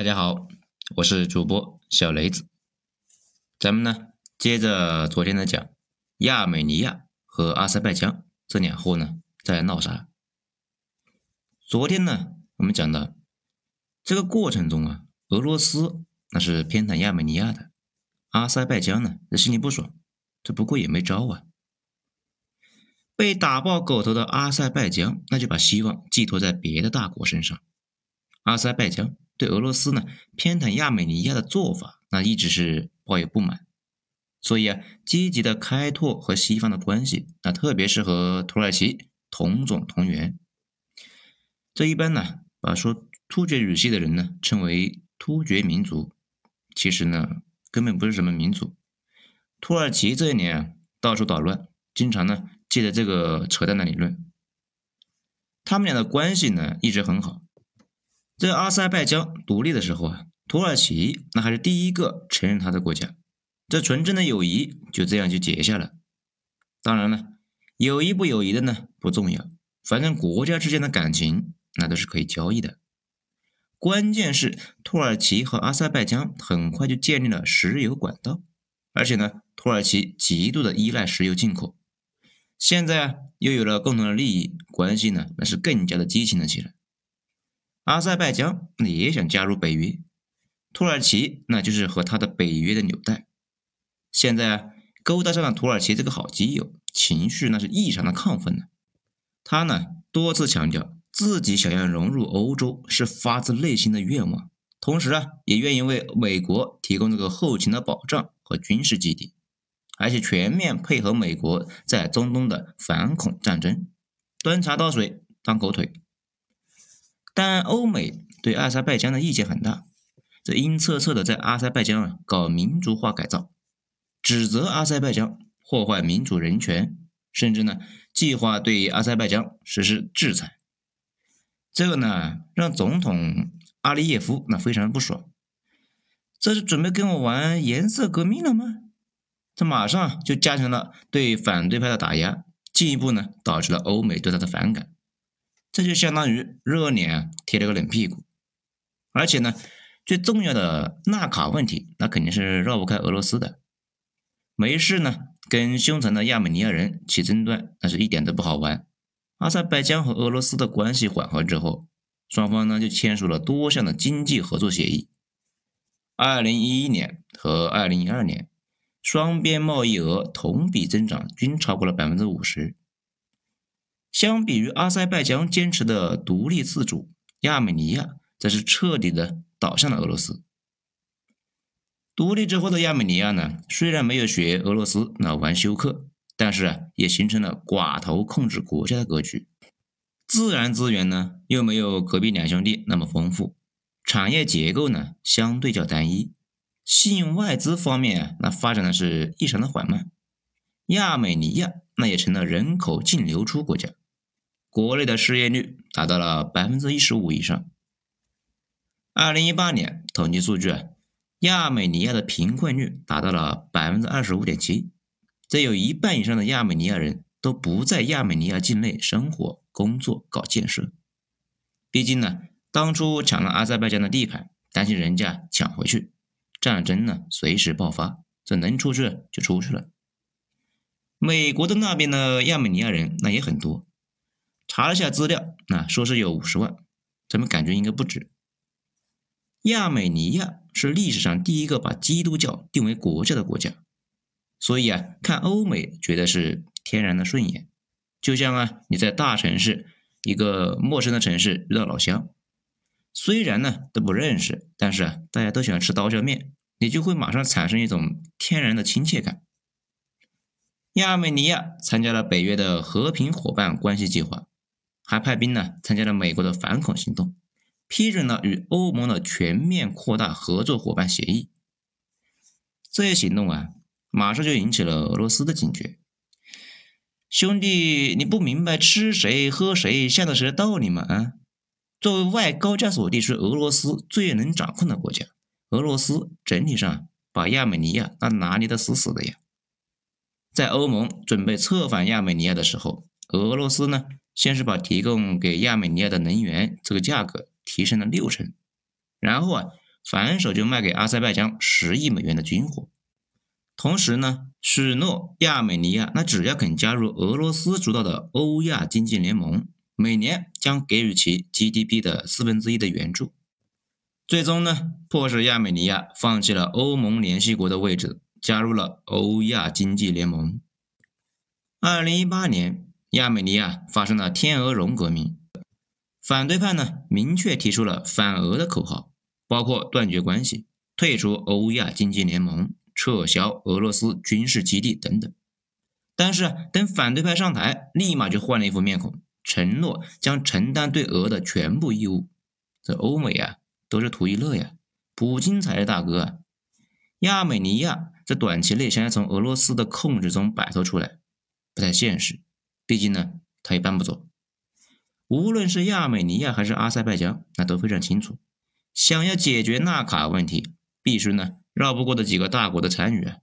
大家好，我是主播小雷子。咱们呢接着昨天的讲，亚美尼亚和阿塞拜疆这两货呢在闹啥？昨天呢我们讲到这个过程中啊，俄罗斯那是偏袒亚美尼亚的，阿塞拜疆呢这心里不爽，这不过也没招啊。被打爆狗头的阿塞拜疆，那就把希望寄托在别的大国身上，阿塞拜疆。对俄罗斯呢偏袒亚美尼亚的做法，那一直是抱有不满，所以啊，积极的开拓和西方的关系，那特别是和土耳其同种同源。这一般呢，把说突厥语系的人呢称为突厥民族，其实呢根本不是什么民族。土耳其这一年啊到处捣乱，经常呢借着这个扯淡的理论，他们俩的关系呢一直很好。在阿塞拜疆独立的时候啊，土耳其那还是第一个承认他的国家，这纯正的友谊就这样就结下了。当然了，友谊不友谊的呢不重要，反正国家之间的感情那都是可以交易的。关键是土耳其和阿塞拜疆很快就建立了石油管道，而且呢，土耳其极度的依赖石油进口，现在啊又有了共同的利益，关系呢那是更加的激情了起来。阿塞拜疆也想加入北约，土耳其那就是和他的北约的纽带。现在，勾搭上了土耳其这个好基友，情绪那是异常的亢奋呢。他呢多次强调自己想要融入欧洲是发自内心的愿望，同时啊也愿意为美国提供这个后勤的保障和军事基地，而且全面配合美国在中东的反恐战争，端茶倒水当狗腿。但欧美对阿塞拜疆的意见很大，这阴恻恻的在阿塞拜疆啊搞民族化改造，指责阿塞拜疆破坏民主人权，甚至呢计划对阿塞拜疆实施制裁。这个呢让总统阿利耶夫那非常不爽，这是准备跟我玩颜色革命了吗？这马上就加强了对反对派的打压，进一步呢导致了欧美对他的反感。这就相当于热脸贴了个冷屁股，而且呢，最重要的纳卡问题，那肯定是绕不开俄罗斯的。没事呢，跟凶残的亚美尼亚人起争端，那是一点都不好玩。阿塞拜疆和俄罗斯的关系缓和之后，双方呢就签署了多项的经济合作协议。二零一一年和二零一二年，双边贸易额同比增长均超过了百分之五十。相比于阿塞拜疆坚持的独立自主，亚美尼亚则是彻底的倒向了俄罗斯。独立之后的亚美尼亚呢，虽然没有学俄罗斯那玩休克，但是啊，也形成了寡头控制国家的格局。自然资源呢，又没有隔壁两兄弟那么丰富，产业结构呢，相对较单一。吸引外资方面啊，那发展的是异常的缓慢。亚美尼亚那也成了人口净流出国家。国内的失业率达到了百分之一十五以上。二零一八年统计数据啊，亚美尼亚的贫困率达到了百分之二十五点七，这有一半以上的亚美尼亚人都不在亚美尼亚境内生活、工作、搞建设。毕竟呢，当初抢了阿塞拜疆的地盘，担心人家抢回去，战争呢随时爆发，这能出去就出去了。美国的那边的亚美尼亚人那也很多。查了下资料，那说是有五十万，咱们感觉应该不止。亚美尼亚是历史上第一个把基督教定为国教的国家，所以啊，看欧美觉得是天然的顺眼。就像啊，你在大城市一个陌生的城市遇到老乡，虽然呢都不认识，但是啊大家都喜欢吃刀削面，你就会马上产生一种天然的亲切感。亚美尼亚参加了北约的和平伙伴关系计划。还派兵呢，参加了美国的反恐行动，批准了与欧盟的全面扩大合作伙伴协议。这些行动啊，马上就引起了俄罗斯的警觉。兄弟，你不明白吃谁喝谁向着谁的道理吗？啊，作为外高加索地区俄罗斯最能掌控的国家，俄罗斯整体上把亚美尼亚那拿捏的死死的呀。在欧盟准备策反亚美尼亚的时候，俄罗斯呢？先是把提供给亚美尼亚的能源这个价格提升了六成，然后啊，反手就卖给阿塞拜疆十亿美元的军火。同时呢，许诺亚美尼亚，那只要肯加入俄罗斯主导的欧亚经济联盟，每年将给予其 GDP 的四分之一的援助。最终呢，迫使亚美尼亚放弃了欧盟联系国的位置，加入了欧亚经济联盟。二零一八年，亚美尼亚发生了天鹅绒革命，反对派呢明确提出了反俄的口号，包括断绝关系、退出欧亚经济联盟、撤销俄罗斯军事基地等等。但是等反对派上台，立马就换了一副面孔，承诺将承担对俄的全部义务。这欧美啊！都是图一乐呀，普京才是大哥啊！亚美尼亚在短期内想要从俄罗斯的控制中摆脱出来，不太现实。毕竟呢，他也搬不走。无论是亚美尼亚还是阿塞拜疆，那都非常清楚，想要解决纳卡问题，必须呢绕不过的几个大国的参与啊。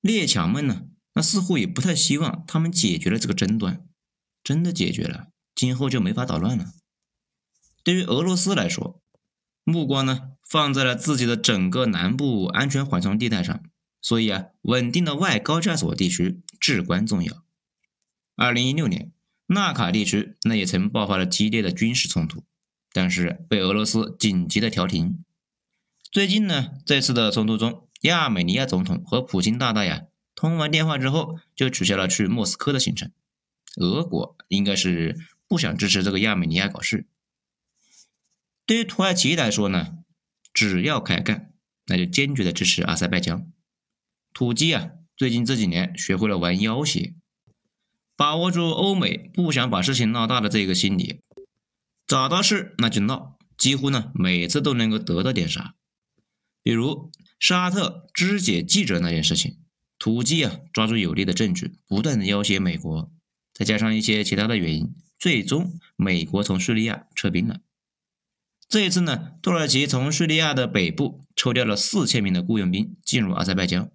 列强们呢，那似乎也不太希望他们解决了这个争端。真的解决了，今后就没法捣乱了。对于俄罗斯来说，目光呢放在了自己的整个南部安全缓冲地带上，所以啊，稳定的外高加索地区至关重要。二零一六年，纳卡地区那也曾爆发了激烈的军事冲突，但是被俄罗斯紧急的调停。最近呢，这次的冲突中，亚美尼亚总统和普京大大呀通完电话之后，就取消了去莫斯科的行程。俄国应该是不想支持这个亚美尼亚搞事。对于土耳其来说呢，只要开干，那就坚决的支持阿塞拜疆。土鸡啊，最近这几年学会了玩要挟，把握住欧美不想把事情闹大的这个心理，找到事那就闹，几乎呢每次都能够得到点啥。比如沙特肢解记者那件事情，土鸡啊抓住有利的证据，不断的要挟美国，再加上一些其他的原因，最终美国从叙利亚撤兵了。这一次呢，土耳其从叙利亚的北部抽调了四千名的雇佣兵进入阿塞拜疆。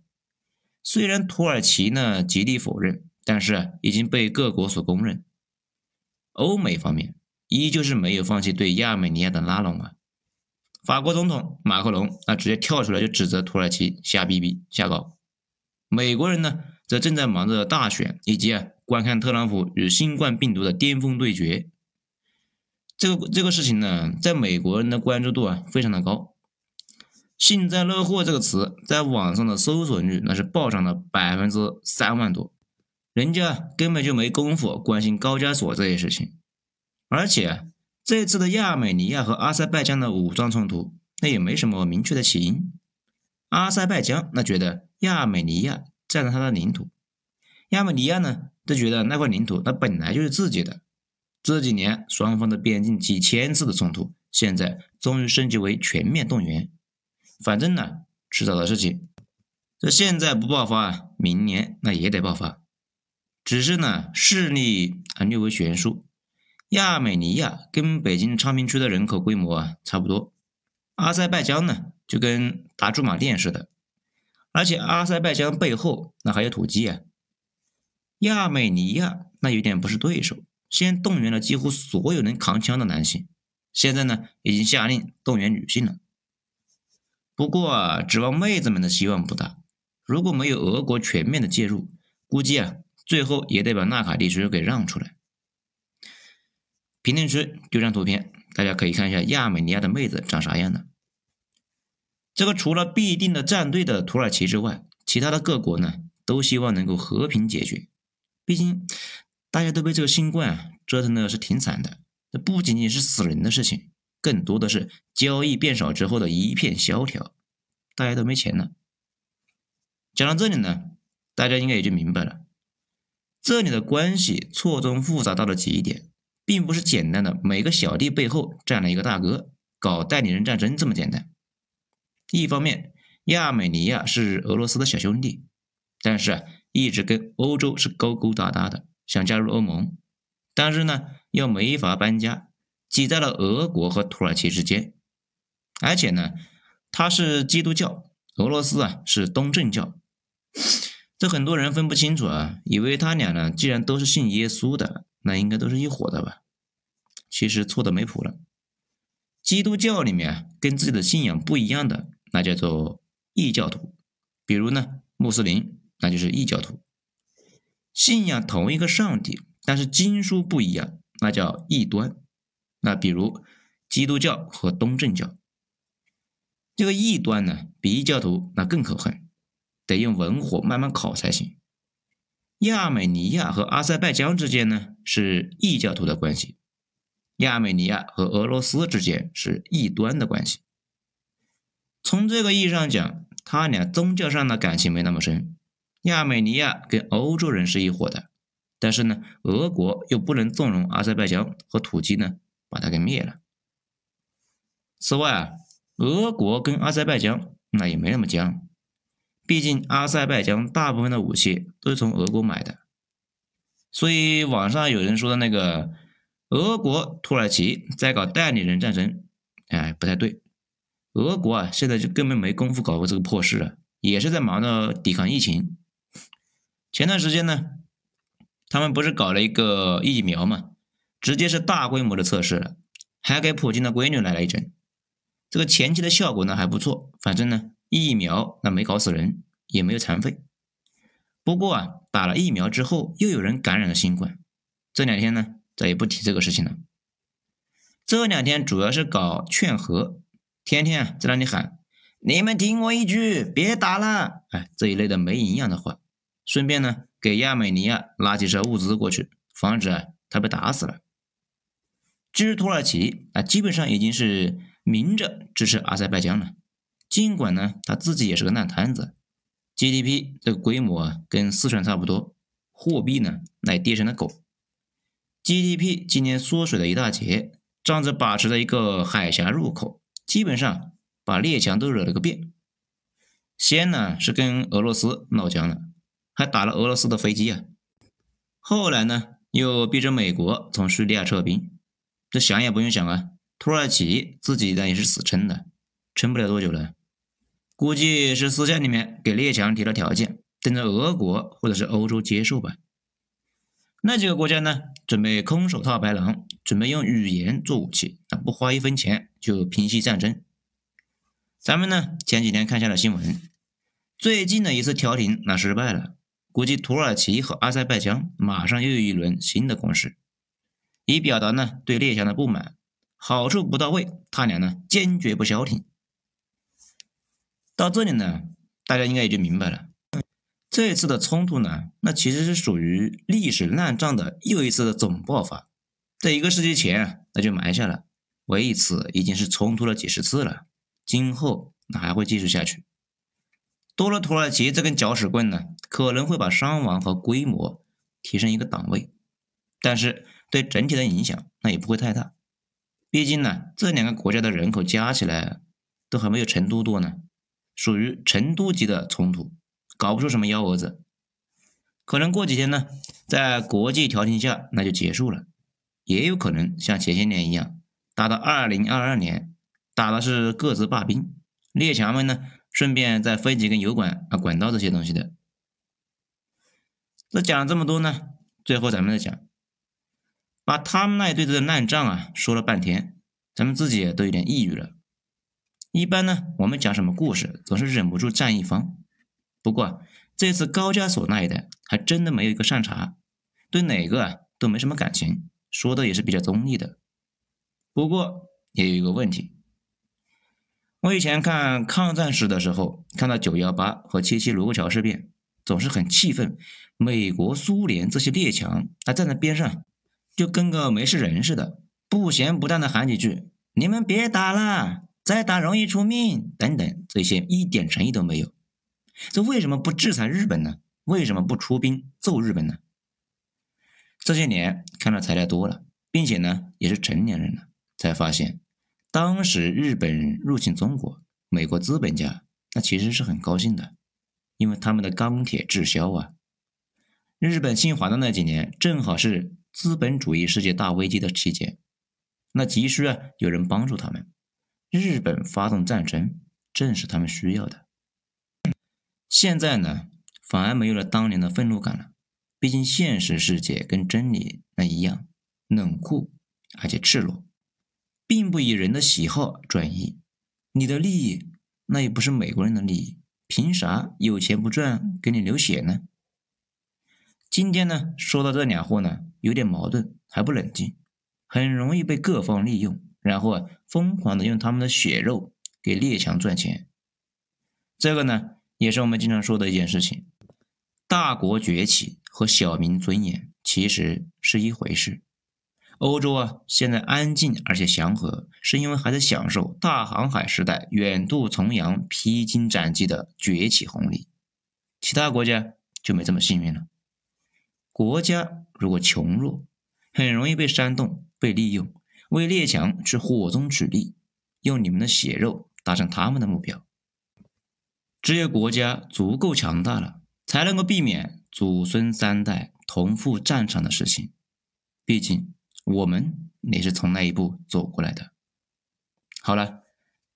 虽然土耳其呢极力否认，但是已经被各国所公认。欧美方面依旧是没有放弃对亚美尼亚的拉拢啊。法国总统马克龙啊直接跳出来就指责土耳其瞎逼逼瞎搞。美国人呢则正在忙着大选以及啊观看特朗普与新冠病毒的巅峰对决。这个这个事情呢，在美国人的关注度啊非常的高，“幸灾乐祸”这个词在网上的搜索率那是暴涨了百分之三万多，人家根本就没工夫关心高加索这些事情，而且这次的亚美尼亚和阿塞拜疆的武装冲突，那也没什么明确的起因，阿塞拜疆那觉得亚美尼亚占了他的领土，亚美尼亚呢就觉得那块领土那本来就是自己的。这几年双方的边境几千次的冲突，现在终于升级为全面动员。反正呢，迟早的事情。这现在不爆发，明年那也得爆发。只是呢，势力啊略微悬殊。亚美尼亚跟北京昌平区的人口规模啊差不多，阿塞拜疆呢就跟打驻马店似的。而且阿塞拜疆背后那还有土鸡啊。亚美尼亚那有点不是对手。先动员了几乎所有能扛枪的男性，现在呢，已经下令动员女性了。不过啊，指望妹子们的希望不大。如果没有俄国全面的介入，估计啊，最后也得把纳卡地区给让出来。评论区丢张图片，大家可以看一下亚美尼亚的妹子长啥样的。这个除了必定的站队的土耳其之外，其他的各国呢，都希望能够和平解决。毕竟。大家都被这个新冠啊折腾的是挺惨的，这不仅仅是死人的事情，更多的是交易变少之后的一片萧条，大家都没钱了。讲到这里呢，大家应该也就明白了，这里的关系错综复杂到了极点，并不是简单的每个小弟背后站了一个大哥搞代理人战争这么简单。一方面，亚美尼亚是俄罗斯的小兄弟，但是啊，一直跟欧洲是勾勾搭搭的。想加入欧盟，但是呢又没法搬家，挤在了俄国和土耳其之间。而且呢，他是基督教，俄罗斯啊是东正教，这很多人分不清楚啊，以为他俩呢既然都是信耶稣的，那应该都是一伙的吧？其实错的没谱了。基督教里面跟自己的信仰不一样的，那叫做异教徒。比如呢，穆斯林那就是异教徒。信仰同一个上帝，但是经书不一样，那叫异端。那比如基督教和东正教，这个异端呢，比异教徒那更可恨，得用文火慢慢烤才行。亚美尼亚和阿塞拜疆之间呢是异教徒的关系，亚美尼亚和俄罗斯之间是异端的关系。从这个意义上讲，他俩宗教上的感情没那么深。亚美尼亚跟欧洲人是一伙的，但是呢，俄国又不能纵容阿塞拜疆和土鸡呢把它给灭了。此外啊，俄国跟阿塞拜疆那也没那么僵。毕竟阿塞拜疆大部分的武器都是从俄国买的，所以网上有人说的那个俄国土耳其在搞代理人战争，哎，不太对。俄国啊，现在就根本没工夫搞过这个破事了，也是在忙着抵抗疫情。前段时间呢，他们不是搞了一个疫苗嘛，直接是大规模的测试了，还给普京的闺女来了一针。这个前期的效果呢还不错，反正呢。疫苗那没搞死人，也没有残废。不过啊，打了疫苗之后，又有人感染了新冠。这两天呢，再也不提这个事情了。这两天主要是搞劝和，天天啊在那里喊：“你们听我一句，别打了。”哎，这一类的没营养的话。顺便呢，给亚美尼亚拉几车物资过去，防止啊他被打死了。至于土耳其啊，基本上已经是明着支持阿塞拜疆了。尽管呢，他自己也是个烂摊子，GDP 这个规模啊，跟四川差不多，货币呢，乃跌成了狗，GDP 今年缩水了一大截，仗着把持了一个海峡入口，基本上把列强都惹了个遍。先呢是跟俄罗斯闹僵了，还打了俄罗斯的飞机啊，后来呢又逼着美国从叙利亚撤兵，这想也不用想啊，土耳其自己呢也是死撑的。撑不了多久了，估计是私下里面给列强提了条件，等着俄国或者是欧洲接受吧。那几个国家呢，准备空手套白狼，准备用语言做武器，啊，不花一分钱就平息战争。咱们呢，前几天看下了新闻，最近的一次调停那失败了，估计土耳其和阿塞拜疆马上又有一轮新的攻势，以表达呢对列强的不满，好处不到位，他俩呢坚决不消停。到这里呢，大家应该也就明白了，这一次的冲突呢，那其实是属于历史烂账的又一次的总爆发，在一个世纪前那就埋下了，为此已经是冲突了几十次了，今后那还会继续下去。多了土耳其这根搅屎棍呢，可能会把伤亡和规模提升一个档位，但是对整体的影响那也不会太大，毕竟呢，这两个国家的人口加起来都还没有成都多呢。属于成都级的冲突，搞不出什么幺蛾子，可能过几天呢，在国际调停下那就结束了，也有可能像前些年一样，打到二零二二年，打的是各自罢兵，列强们呢顺便再分几根油管啊管道这些东西的。这讲了这么多呢，最后咱们再讲，把他们那一堆的烂账啊说了半天，咱们自己都有点抑郁了。一般呢，我们讲什么故事，总是忍不住站一方。不过这次高加索那一带还真的没有一个善茬，对哪个啊都没什么感情，说的也是比较中立的。不过也有一个问题，我以前看抗战史的时候，看到九幺八和七七卢沟桥事变，总是很气愤，美国、苏联这些列强还站在边上，就跟个没事人似的，不咸不淡的喊几句：“你们别打了。”再打容易出命，等等，这些一点诚意都没有。这为什么不制裁日本呢？为什么不出兵揍日本呢？这些年看到材料多了，并且呢也是成年人了，才发现，当时日本入侵中国，美国资本家那其实是很高兴的，因为他们的钢铁滞销啊。日本侵华的那几年，正好是资本主义世界大危机的期间，那急需啊有人帮助他们。日本发动战争，正是他们需要的。现在呢，反而没有了当年的愤怒感了。毕竟现实世界跟真理那一样冷酷，而且赤裸。并不以人的喜好转移。你的利益，那也不是美国人的利益，凭啥有钱不赚给你流血呢？今天呢，说到这俩货呢，有点矛盾，还不冷静，很容易被各方利用，然后啊，疯狂的用他们的血肉给列强赚钱。这个呢，也是我们经常说的一件事情：大国崛起和小民尊严其实是一回事。欧洲啊，现在安静而且祥和，是因为还在享受大航海时代远渡重洋、披荆斩棘的崛起红利，其他国家就没这么幸运了。国家如果穷弱，很容易被煽动、被利用，为列强去火中取栗，用你们的血肉达成他们的目标。只有国家足够强大了，才能够避免祖孙三代同赴战场的事情。毕竟我们也是从那一步走过来的。好了，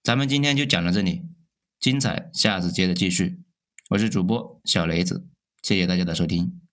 咱们今天就讲到这里，精彩下次接着继续。我是主播小雷子，谢谢大家的收听。